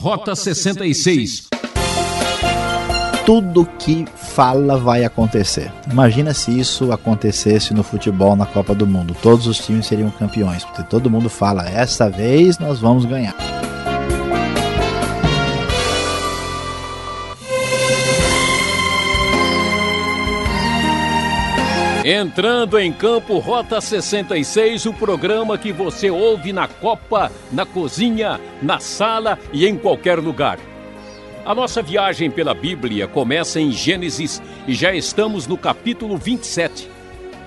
Rota 66. Tudo que fala vai acontecer. Imagina se isso acontecesse no futebol na Copa do Mundo. Todos os times seriam campeões, porque todo mundo fala: essa vez nós vamos ganhar. Entrando em campo, Rota 66, o programa que você ouve na copa, na cozinha, na sala e em qualquer lugar. A nossa viagem pela Bíblia começa em Gênesis e já estamos no capítulo 27.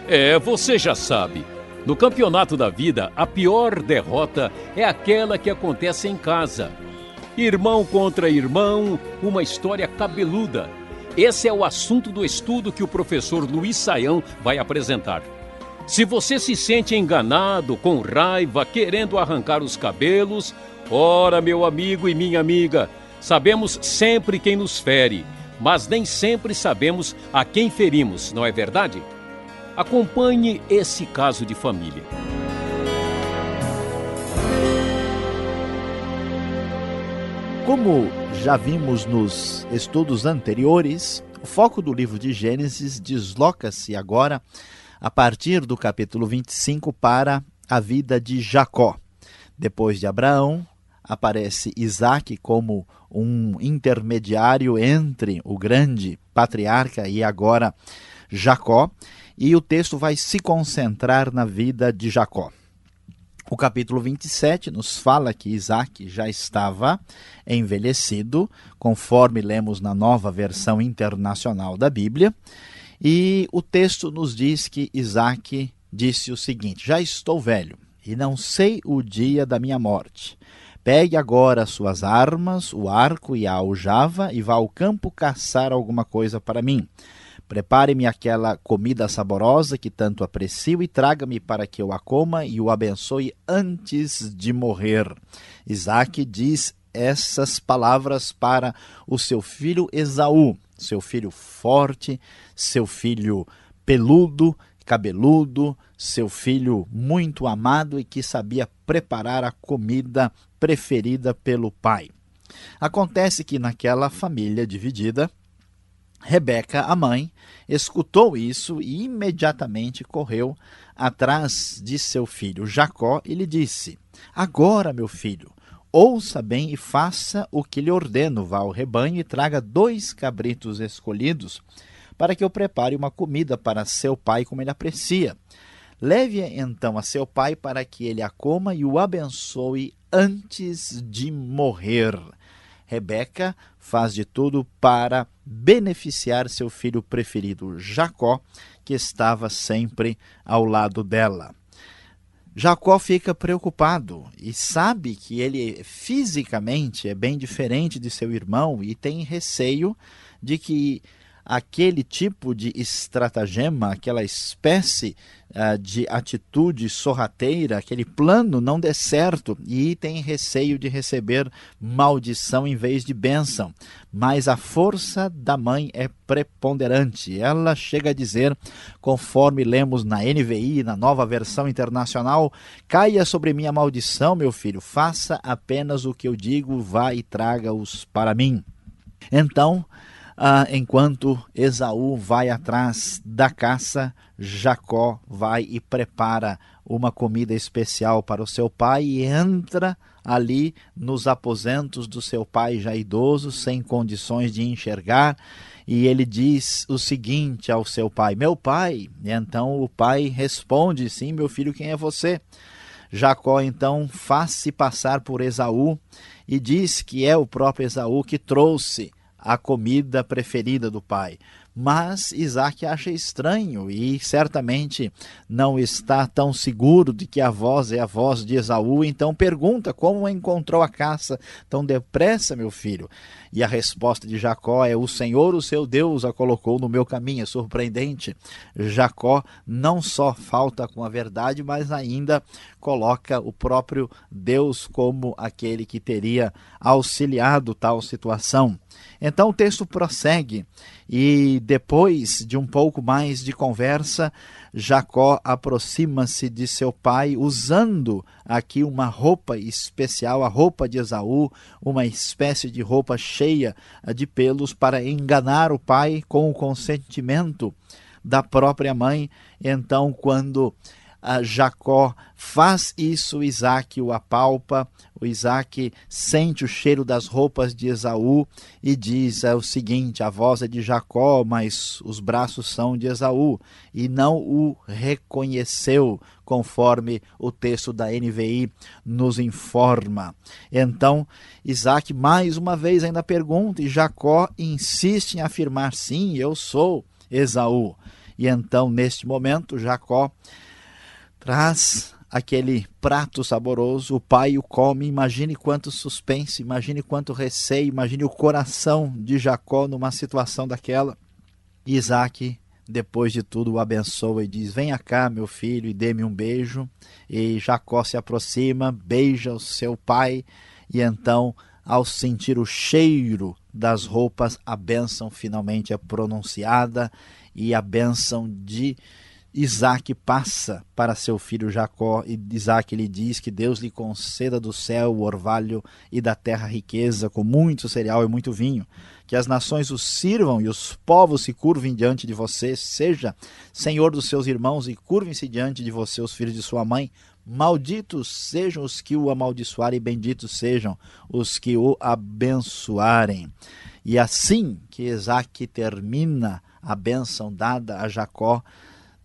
É, você já sabe. No campeonato da vida, a pior derrota é aquela que acontece em casa. Irmão contra irmão, uma história cabeluda esse é o assunto do estudo que o professor Luiz Saião vai apresentar. Se você se sente enganado, com raiva, querendo arrancar os cabelos, ora, meu amigo e minha amiga, sabemos sempre quem nos fere, mas nem sempre sabemos a quem ferimos, não é verdade? Acompanhe esse caso de família. Como já vimos nos estudos anteriores, o foco do livro de Gênesis desloca-se agora a partir do capítulo 25 para a vida de Jacó. Depois de Abraão, aparece Isaac como um intermediário entre o grande patriarca e agora Jacó, e o texto vai se concentrar na vida de Jacó. O capítulo 27 nos fala que Isaac já estava envelhecido, conforme lemos na nova versão internacional da Bíblia, e o texto nos diz que Isaac disse o seguinte: Já estou velho e não sei o dia da minha morte. Pegue agora as suas armas, o arco e a aljava, e vá ao campo caçar alguma coisa para mim. Prepare-me aquela comida saborosa que tanto aprecio e traga-me para que eu a coma e o abençoe antes de morrer. Isaac diz essas palavras para o seu filho Esaú, seu filho forte, seu filho peludo, cabeludo, seu filho muito amado e que sabia preparar a comida preferida pelo pai. Acontece que naquela família dividida, Rebeca, a mãe, escutou isso e imediatamente correu atrás de seu filho Jacó e lhe disse: Agora, meu filho, ouça bem e faça o que lhe ordeno. Vá ao rebanho e traga dois cabritos escolhidos, para que eu prepare uma comida para seu pai, como ele aprecia. Leve-a então a seu pai para que ele a coma e o abençoe antes de morrer. Rebeca faz de tudo para beneficiar seu filho preferido, Jacó, que estava sempre ao lado dela. Jacó fica preocupado e sabe que ele fisicamente é bem diferente de seu irmão e tem receio de que aquele tipo de estratagema, aquela espécie uh, de atitude sorrateira, aquele plano não dê certo e tem receio de receber maldição em vez de bênção. Mas a força da mãe é preponderante. Ela chega a dizer, conforme lemos na NVI, na nova versão internacional: Caia sobre mim a maldição, meu filho, faça apenas o que eu digo, vá e traga-os para mim. Então, ah, enquanto Esaú vai atrás da caça, Jacó vai e prepara uma comida especial para o seu pai e entra ali nos aposentos do seu pai já idoso, sem condições de enxergar, e ele diz o seguinte ao seu pai: Meu pai. E então o pai responde: Sim, meu filho, quem é você? Jacó então faz-se passar por Esaú e diz que é o próprio Esaú que trouxe a comida preferida do pai. Mas Isaac acha estranho e certamente não está tão seguro de que a voz é a voz de Esaú, então pergunta como encontrou a caça tão depressa, meu filho. E a resposta de Jacó é: O Senhor, o seu Deus, a colocou no meu caminho. É surpreendente. Jacó não só falta com a verdade, mas ainda coloca o próprio Deus como aquele que teria auxiliado tal situação. Então o texto prossegue E depois de um pouco mais de conversa, Jacó aproxima-se de seu pai usando aqui uma roupa especial, a roupa de Esaú, uma espécie de roupa cheia de pelos para enganar o pai com o consentimento da própria mãe. Então, quando Jacó faz isso, Isaac o apalpa, o Isaac sente o cheiro das roupas de Esaú e diz é o seguinte: a voz é de Jacó, mas os braços são de Esaú, e não o reconheceu, conforme o texto da NVI nos informa. Então, Isaac mais uma vez ainda pergunta, e Jacó insiste em afirmar: sim, eu sou Esaú. E então, neste momento, Jacó traz aquele prato saboroso, o pai o come, imagine quanto suspense, imagine quanto receio, imagine o coração de Jacó numa situação daquela. Isaac, depois de tudo, o abençoa e diz: Venha cá, meu filho, e dê-me um beijo. E Jacó se aproxima, beija o seu pai, e então, ao sentir o cheiro das roupas, a bênção finalmente é pronunciada e a bênção de Isaac passa para seu filho Jacó e Isaac lhe diz que Deus lhe conceda do céu o orvalho e da terra riqueza com muito cereal e muito vinho, que as nações os sirvam e os povos se curvem diante de você, seja senhor dos seus irmãos e curvem-se diante de você os filhos de sua mãe. Malditos sejam os que o amaldiçoarem, e benditos sejam os que o abençoarem. E assim que Isaac termina a bênção dada a Jacó,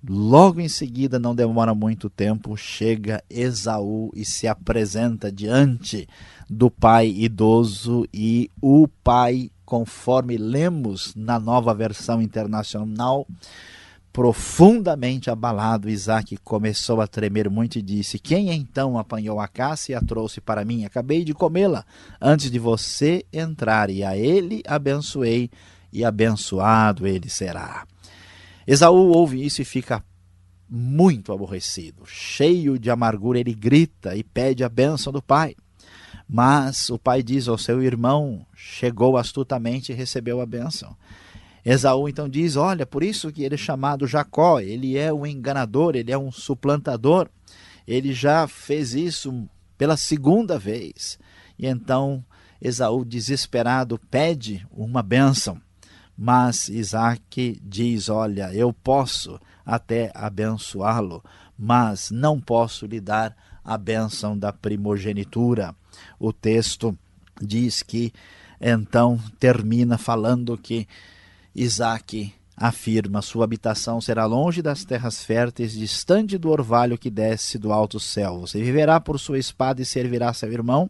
Logo em seguida, não demora muito tempo, chega Esaú e se apresenta diante do pai idoso e o pai, conforme lemos na nova versão internacional, profundamente abalado, Isaac começou a tremer muito e disse: Quem então apanhou a caça e a trouxe para mim? Acabei de comê-la antes de você entrar, e a ele abençoei, e abençoado ele será. Esaú ouve isso e fica muito aborrecido, cheio de amargura, ele grita e pede a bênção do pai. Mas o pai diz ao seu irmão: chegou astutamente e recebeu a bênção. Esaú então diz: Olha, por isso que ele é chamado Jacó, ele é um enganador, ele é um suplantador, ele já fez isso pela segunda vez. E então Esaú, desesperado, pede uma bênção. Mas Isaac diz: Olha, eu posso até abençoá-lo, mas não posso lhe dar a bênção da primogenitura. O texto diz que então termina falando que Isaac afirma: Sua habitação será longe das terras férteis, distante do orvalho que desce do alto céu. Você viverá por sua espada e servirá seu irmão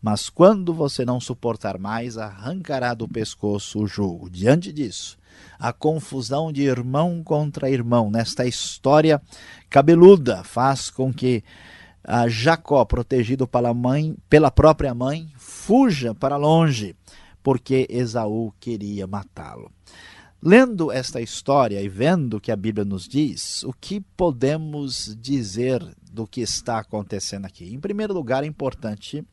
mas quando você não suportar mais, arrancará do pescoço o jugo. Diante disso, a confusão de irmão contra irmão nesta história cabeluda faz com que a Jacó, protegido pela mãe, pela própria mãe, fuja para longe, porque Esaú queria matá-lo. Lendo esta história e vendo o que a Bíblia nos diz, o que podemos dizer do que está acontecendo aqui? Em primeiro lugar, é importante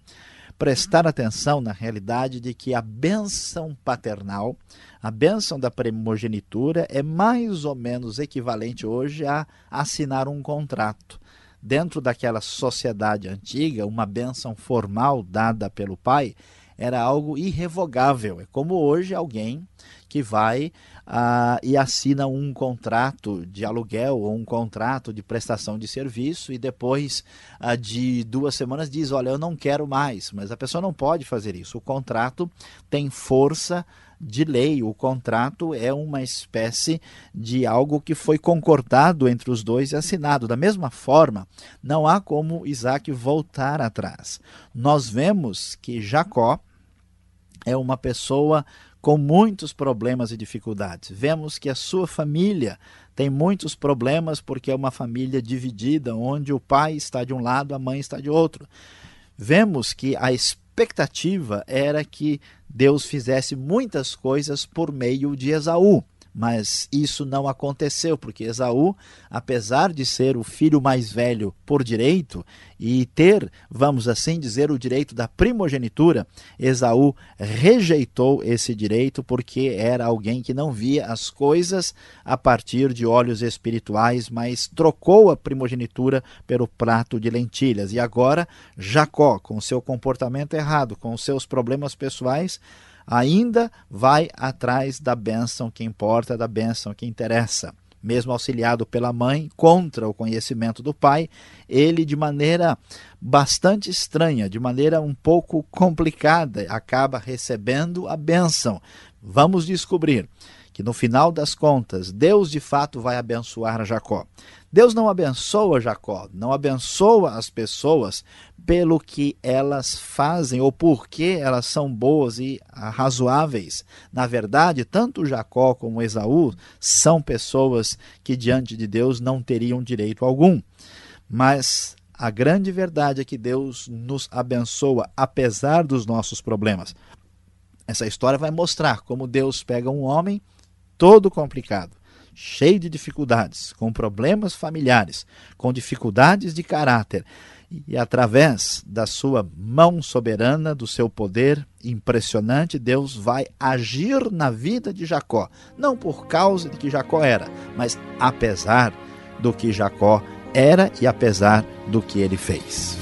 prestar atenção na realidade de que a bênção paternal, a bênção da primogenitura, é mais ou menos equivalente hoje a assinar um contrato. Dentro daquela sociedade antiga, uma bênção formal dada pelo pai era algo irrevogável. É como hoje alguém que vai ah, e assina um contrato de aluguel ou um contrato de prestação de serviço e depois ah, de duas semanas diz: Olha, eu não quero mais. Mas a pessoa não pode fazer isso. O contrato tem força de lei. O contrato é uma espécie de algo que foi concordado entre os dois e assinado. Da mesma forma, não há como Isaac voltar atrás. Nós vemos que Jacó é uma pessoa com muitos problemas e dificuldades. Vemos que a sua família tem muitos problemas porque é uma família dividida, onde o pai está de um lado, a mãe está de outro. Vemos que a expectativa era que Deus fizesse muitas coisas por meio de Esaú, Mas isso não aconteceu, porque Esaú, apesar de ser o filho mais velho por direito e ter, vamos assim dizer, o direito da primogenitura, Esaú rejeitou esse direito porque era alguém que não via as coisas a partir de olhos espirituais, mas trocou a primogenitura pelo prato de lentilhas. E agora, Jacó, com seu comportamento errado, com seus problemas pessoais, ainda vai atrás da bênção que importa, da bênção que interessa. Mesmo auxiliado pela mãe contra o conhecimento do pai, ele, de maneira bastante estranha, de maneira um pouco complicada, acaba recebendo a bênção. Vamos descobrir que no final das contas, Deus de fato vai abençoar Jacó. Deus não abençoa Jacó, não abençoa as pessoas pelo que elas fazem ou porque elas são boas e razoáveis. Na verdade, tanto Jacó como Esaú são pessoas que diante de Deus não teriam direito algum. Mas a grande verdade é que Deus nos abençoa apesar dos nossos problemas. Essa história vai mostrar como Deus pega um homem todo complicado, cheio de dificuldades, com problemas familiares, com dificuldades de caráter, e através da sua mão soberana, do seu poder impressionante, Deus vai agir na vida de Jacó, não por causa de que Jacó era, mas apesar do que Jacó era e apesar do que ele fez.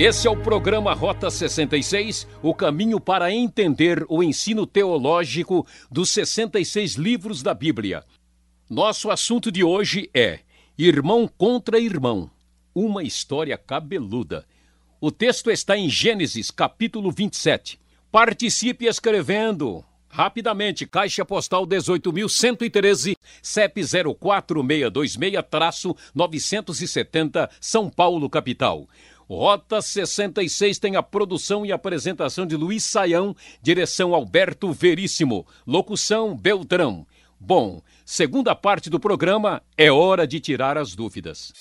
Esse é o programa Rota 66, o caminho para entender o ensino teológico dos 66 livros da Bíblia. Nosso assunto de hoje é Irmão contra Irmão, uma história cabeluda. O texto está em Gênesis, capítulo 27. Participe escrevendo. Rapidamente, Caixa Postal 18.113, CEP 04626-970, São Paulo, capital. Rota 66 tem a produção e apresentação de Luiz Saião, direção Alberto Veríssimo, locução Beltrão. Bom, segunda parte do programa é hora de tirar as dúvidas.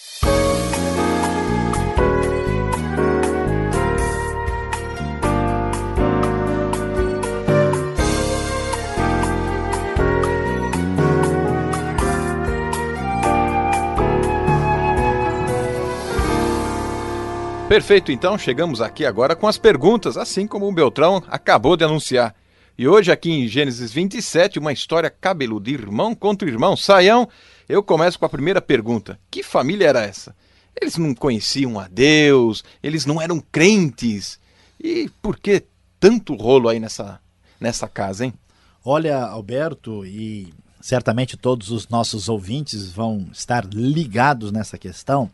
Perfeito, então chegamos aqui agora com as perguntas, assim como o Beltrão acabou de anunciar. E hoje, aqui em Gênesis 27, uma história cabeluda, irmão contra irmão. Saião, eu começo com a primeira pergunta: Que família era essa? Eles não conheciam a Deus, eles não eram crentes. E por que tanto rolo aí nessa, nessa casa, hein? Olha, Alberto, e certamente todos os nossos ouvintes vão estar ligados nessa questão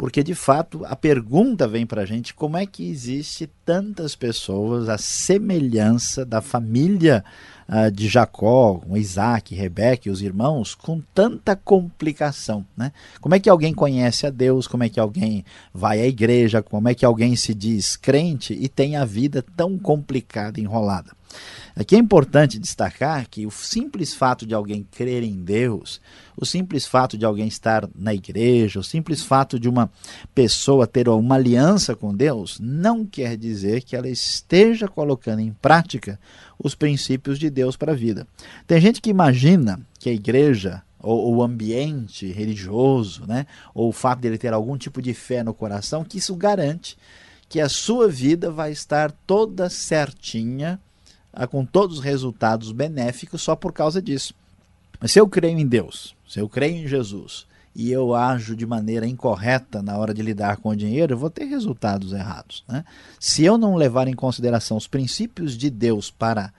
porque de fato a pergunta vem para a gente como é que existe tantas pessoas, a semelhança da família uh, de Jacó, com Isaac, Rebeca e os irmãos, com tanta complicação. Né? Como é que alguém conhece a Deus, como é que alguém vai à igreja, como é que alguém se diz crente e tem a vida tão complicada, enrolada. Aqui é importante destacar que o simples fato de alguém crer em Deus, o simples fato de alguém estar na igreja, o simples fato de uma pessoa ter uma aliança com Deus, não quer dizer que ela esteja colocando em prática os princípios de Deus para a vida. Tem gente que imagina que a igreja ou o ambiente religioso, né, ou o fato de ele ter algum tipo de fé no coração, que isso garante que a sua vida vai estar toda certinha com todos os resultados benéficos só por causa disso. Mas se eu creio em Deus, se eu creio em Jesus e eu ajo de maneira incorreta na hora de lidar com o dinheiro, eu vou ter resultados errados. Né? Se eu não levar em consideração os princípios de Deus para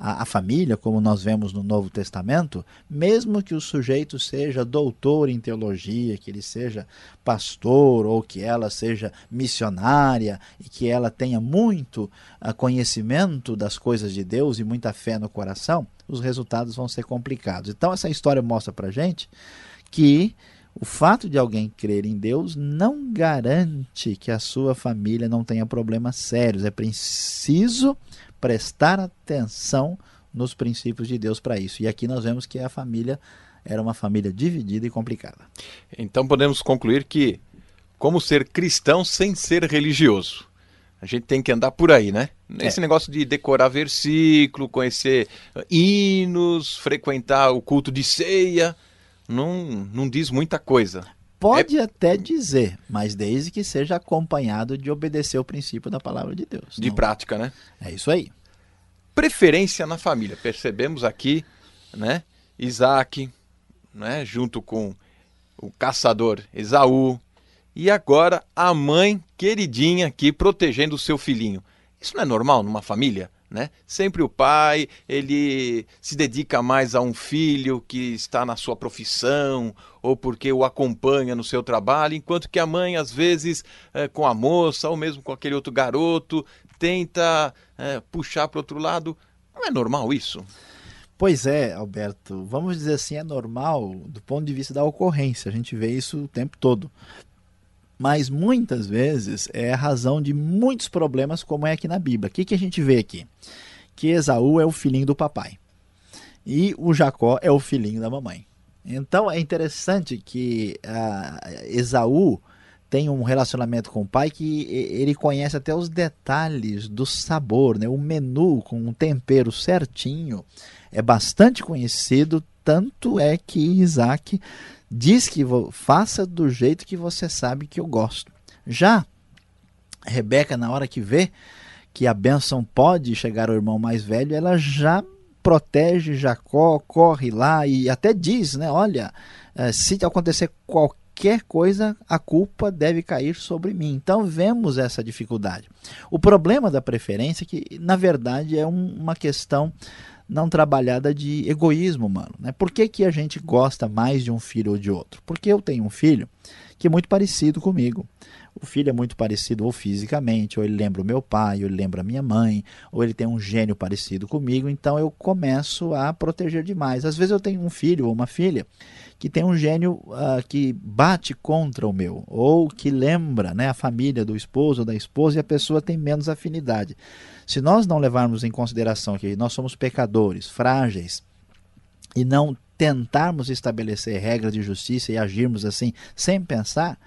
a, a, família, como nós vemos no Novo Testamento, mesmo que o sujeito seja doutor em teologia, que ele seja pastor ou que ela seja missionária e que ela tenha muito uh, conhecimento das coisas de Deus e muita fé no coração, os resultados vão ser complicados. Então, essa história mostra para gente que o fato de alguém crer em Deus não garante que a sua família não tenha problemas sérios. É preciso prestar atenção nos princípios de Deus para isso. E aqui nós vemos que a família era uma família dividida e complicada. Então podemos concluir que como ser cristão sem ser religioso. A gente tem que andar por aí, né? Esse é. negócio de decorar versículo, conhecer hinos, frequentar o culto de ceia, não, não diz muita coisa. Pode é... até dizer, mas desde que seja acompanhado de obedecer o princípio da palavra de Deus. De não... prática, né? É isso aí. Preferência na família. Percebemos aqui, né? Isaac, né? junto com o caçador Esaú, e agora a mãe queridinha aqui protegendo o seu filhinho. Isso não é normal numa família? Né? Sempre o pai, ele se dedica mais a um filho que está na sua profissão ou porque o acompanha no seu trabalho, enquanto que a mãe, às vezes, é, com a moça ou mesmo com aquele outro garoto, tenta é, puxar para outro lado. Não é normal isso? Pois é, Alberto. Vamos dizer assim, é normal do ponto de vista da ocorrência. A gente vê isso o tempo todo mas muitas vezes é a razão de muitos problemas, como é aqui na Bíblia. O que, que a gente vê aqui? Que Esaú é o filhinho do papai e o Jacó é o filhinho da mamãe. Então é interessante que uh, Esaú tem um relacionamento com o pai que ele conhece até os detalhes do sabor, né? o menu com um tempero certinho é bastante conhecido, tanto é que Isaac diz que faça do jeito que você sabe que eu gosto. Já Rebeca, na hora que vê que a bênção pode chegar ao irmão mais velho, ela já protege Jacó, corre lá e até diz, né? Olha, eh, se acontecer qualquer coisa, a culpa deve cair sobre mim. Então vemos essa dificuldade. O problema da preferência é que, na verdade, é uma questão não trabalhada de egoísmo mano. Né? Por que, que a gente gosta mais de um filho ou de outro? Porque eu tenho um filho que é muito parecido comigo. O filho é muito parecido ou fisicamente, ou ele lembra o meu pai, ou ele lembra a minha mãe, ou ele tem um gênio parecido comigo, então eu começo a proteger demais. Às vezes eu tenho um filho ou uma filha que tem um gênio uh, que bate contra o meu, ou que lembra né, a família do esposo ou da esposa e a pessoa tem menos afinidade. Se nós não levarmos em consideração que nós somos pecadores, frágeis, e não tentarmos estabelecer regras de justiça e agirmos assim sem pensar,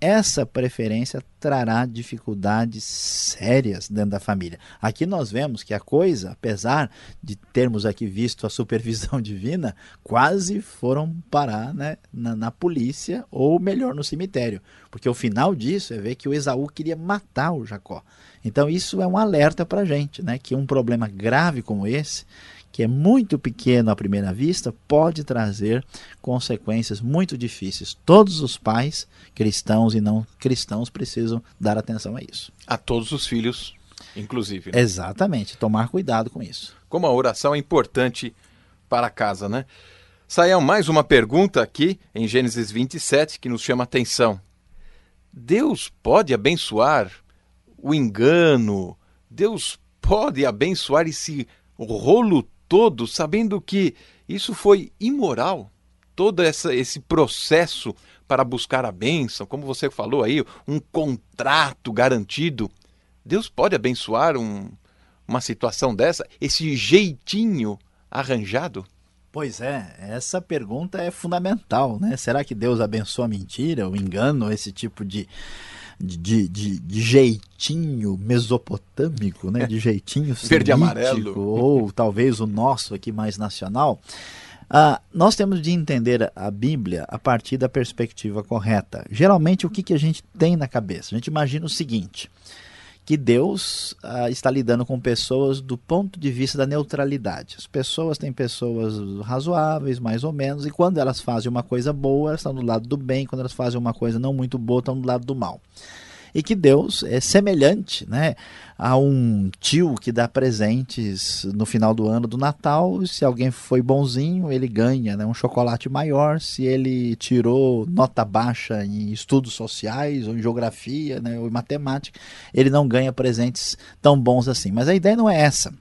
essa preferência trará dificuldades sérias dentro da família. Aqui nós vemos que a coisa, apesar de termos aqui visto a supervisão divina, quase foram parar né, na, na, polícia ou melhor no cemitério, porque o final disso é ver que o Esaú queria matar o Jacó. Então isso é um alerta para a gente, né, que um problema grave como esse que é muito pequeno à primeira vista, pode trazer consequências muito difíceis. Todos os pais, cristãos e não cristãos, precisam dar atenção a isso. A todos os filhos, inclusive. Né? Exatamente, tomar cuidado com isso. Como a oração é importante para casa, né? Saiam mais uma pergunta aqui em Gênesis 27 que nos chama a atenção. Deus pode abençoar o engano? Deus pode abençoar esse rolo todo sabendo que isso foi imoral, todo essa, esse processo para buscar a bênção, como você falou aí, um contrato garantido. Deus pode abençoar um, uma situação dessa, esse jeitinho arranjado? Pois é, essa pergunta é fundamental, né? Será que Deus abençoa a mentira, o engano, esse tipo de, de, de, de, jeitinho mesopotâmico, né? de jeitinho verde amarelo ou talvez o nosso aqui mais nacional. Ah, nós temos de entender a Bíblia a partir da perspectiva correta. Geralmente, o que, que a gente tem na cabeça? A gente imagina o seguinte: que Deus ah, está lidando com pessoas do ponto de vista da neutralidade. As pessoas têm pessoas razoáveis, mais ou menos, e quando elas fazem uma coisa boa, elas estão do lado do bem, quando elas fazem uma coisa não muito boa, estão do lado do mal e que Deus é semelhante né, a um tio que dá presentes no final do ano do Natal. Se alguém foi bonzinho, ele ganha né, um chocolate maior. Se ele tirou nota baixa em estudos sociais, ou em geografia, né, ou em matemática, ele não ganha presentes tão bons assim. Mas a ideia não é essa.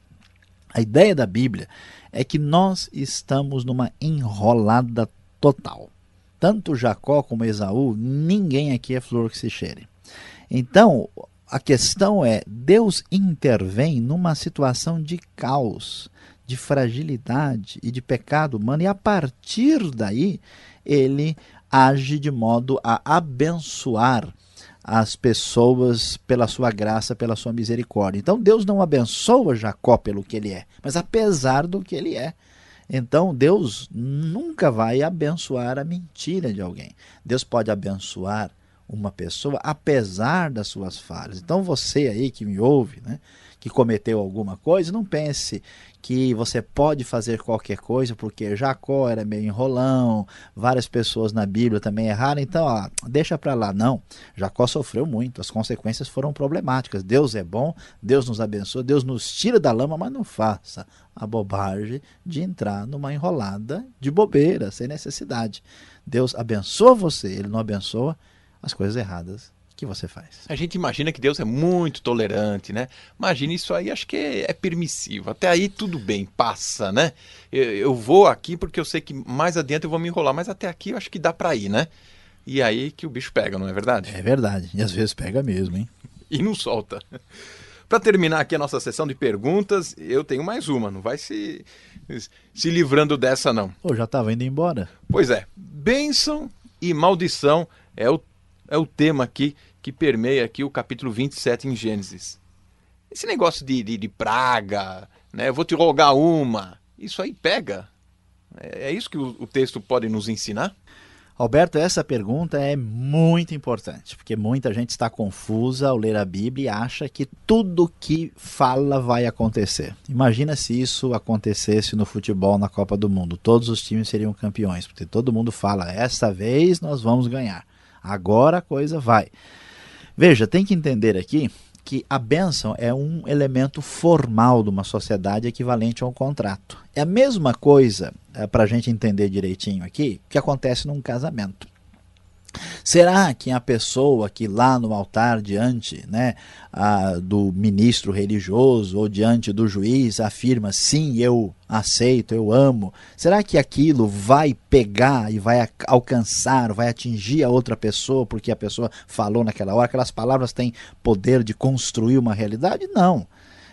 A ideia da Bíblia é que nós estamos numa enrolada total. Tanto Jacó como Esaú, ninguém aqui é flor que se cheire. Então, a questão é: Deus intervém numa situação de caos, de fragilidade e de pecado humano, e a partir daí ele age de modo a abençoar as pessoas pela sua graça, pela sua misericórdia. Então Deus não abençoa Jacó pelo que ele é, mas apesar do que ele é. Então Deus nunca vai abençoar a mentira de alguém. Deus pode abençoar uma pessoa apesar das suas falhas. Então você aí que me ouve, né, que cometeu alguma coisa, não pense que você pode fazer qualquer coisa, porque Jacó era meio enrolão, várias pessoas na Bíblia também erraram, então ó, deixa para lá. Não, Jacó sofreu muito, as consequências foram problemáticas. Deus é bom, Deus nos abençoa, Deus nos tira da lama, mas não faça a bobagem de entrar numa enrolada de bobeira, sem necessidade. Deus abençoa você, ele não abençoa as coisas erradas que você faz. A gente imagina que Deus é muito tolerante, né? Imagina isso aí, acho que é, é permissivo. Até aí tudo bem, passa, né? Eu, eu, vou aqui porque eu sei que mais adiante eu vou me enrolar, mas até aqui eu acho que dá para ir, né? E aí que o bicho pega, não é verdade? É verdade, e às vezes pega mesmo, hein? e não solta. Para terminar aqui a nossa sessão de perguntas, eu tenho mais uma, não vai se, se livrando dessa não. Pô, já estava indo embora. Pois é, bênção e maldição é o é o tema aqui que permeia aqui o capítulo 27 em Gênesis. Esse negócio de, de, de praga, né? Eu vou te rogar uma. Isso aí pega. É, é isso que o, o texto pode nos ensinar? Alberto, essa pergunta é muito importante, porque muita gente está confusa ao ler a Bíblia e acha que tudo que fala vai acontecer. Imagina se isso acontecesse no futebol na Copa do Mundo. Todos os times seriam campeões, porque todo mundo fala: essa vez nós vamos ganhar. Agora a coisa vai. Veja, tem que entender aqui que a bênção é um elemento formal de uma sociedade equivalente a um contrato. É a mesma coisa, é, para a gente entender direitinho aqui, que acontece num casamento. Será que a pessoa que lá no altar, diante né, a, do ministro religioso ou diante do juiz, afirma sim, eu aceito, eu amo, será que aquilo vai pegar e vai alcançar, vai atingir a outra pessoa porque a pessoa falou naquela hora? Aquelas palavras têm poder de construir uma realidade? Não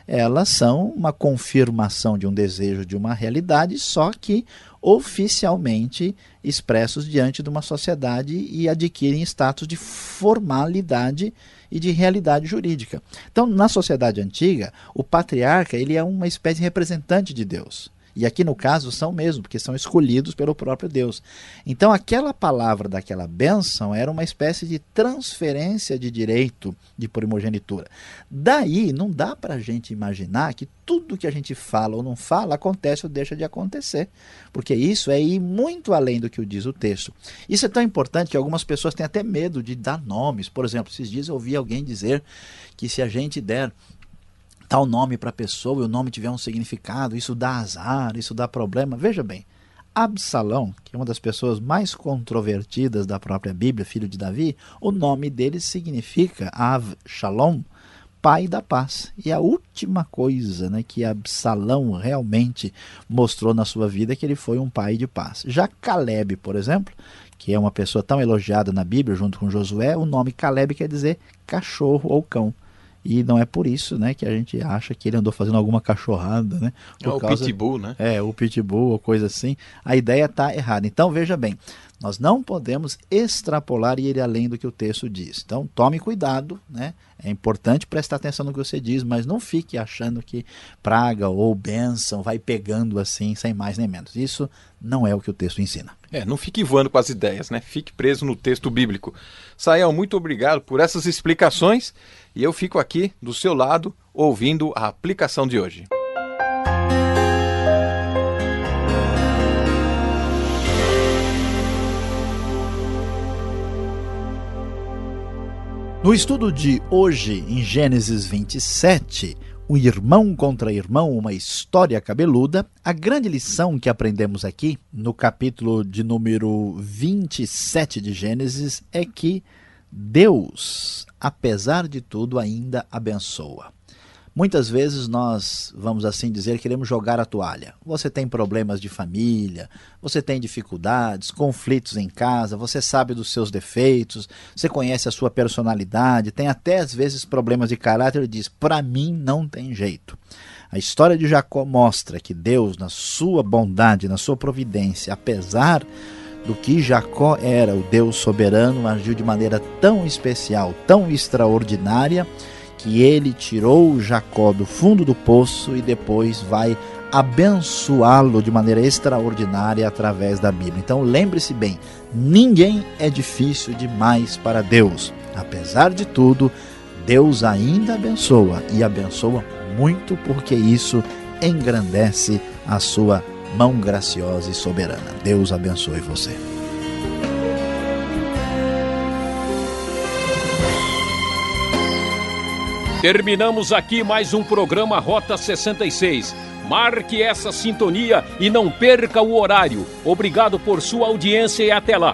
elas são uma confirmação de um desejo de uma realidade, só que oficialmente expressos diante de uma sociedade e adquirem status de formalidade e de realidade jurídica. Então, na sociedade antiga, o patriarca ele é uma espécie de representante de Deus. E aqui no caso são mesmo, porque são escolhidos pelo próprio Deus. Então aquela palavra daquela bênção era uma espécie de transferência de direito de primogenitura. Daí não dá para a gente imaginar que tudo que a gente fala ou não fala acontece ou deixa de acontecer. Porque isso é ir muito além do que diz o texto. Isso é tão importante que algumas pessoas têm até medo de dar nomes. Por exemplo, esses dias eu ouvi alguém dizer que se a gente der tal nome para a pessoa e o nome tiver um significado, isso dá azar, isso dá problema. Veja bem, Absalão, que é uma das pessoas mais controvertidas da própria Bíblia, filho de Davi, o nome dele significa Av Shalom, pai da paz. E a última coisa né, que Absalão realmente mostrou na sua vida é que ele foi um pai de paz. Já Caleb, por exemplo, que é uma pessoa tão elogiada na Bíblia junto com Josué, o nome Caleb quer dizer cachorro ou cão. E não é por isso, né, que a gente acha que ele andou fazendo alguma cachorrada, né? Por é o causa... pitbull, né? É, o pitbull ou coisa assim. A ideia está errada. Então, veja bem, nós não podemos extrapolar e ir além do que o texto diz. Então, tome cuidado, né? É importante prestar atenção no que você diz, mas não fique achando que praga ou bênção vai pegando assim, sem mais nem menos. Isso não é o que o texto ensina. É, não fique voando com as ideias, né? Fique preso no texto bíblico. Sael, muito obrigado por essas explicações e eu fico aqui do seu lado ouvindo a aplicação de hoje. No estudo de hoje, em Gênesis 27, o irmão contra irmão, uma história cabeluda, a grande lição que aprendemos aqui, no capítulo de número 27 de Gênesis, é que Deus, apesar de tudo, ainda abençoa. Muitas vezes nós, vamos assim dizer, queremos jogar a toalha. Você tem problemas de família, você tem dificuldades, conflitos em casa, você sabe dos seus defeitos, você conhece a sua personalidade, tem até às vezes problemas de caráter e diz: para mim não tem jeito. A história de Jacó mostra que Deus, na sua bondade, na sua providência, apesar do que Jacó era, o Deus soberano, agiu de maneira tão especial, tão extraordinária que ele tirou Jacó do fundo do poço e depois vai abençoá-lo de maneira extraordinária através da Bíblia. Então lembre-se bem: ninguém é difícil demais para Deus. Apesar de tudo, Deus ainda abençoa e abençoa muito porque isso engrandece a sua mão graciosa e soberana. Deus abençoe você. Terminamos aqui mais um programa Rota 66. Marque essa sintonia e não perca o horário. Obrigado por sua audiência e até lá.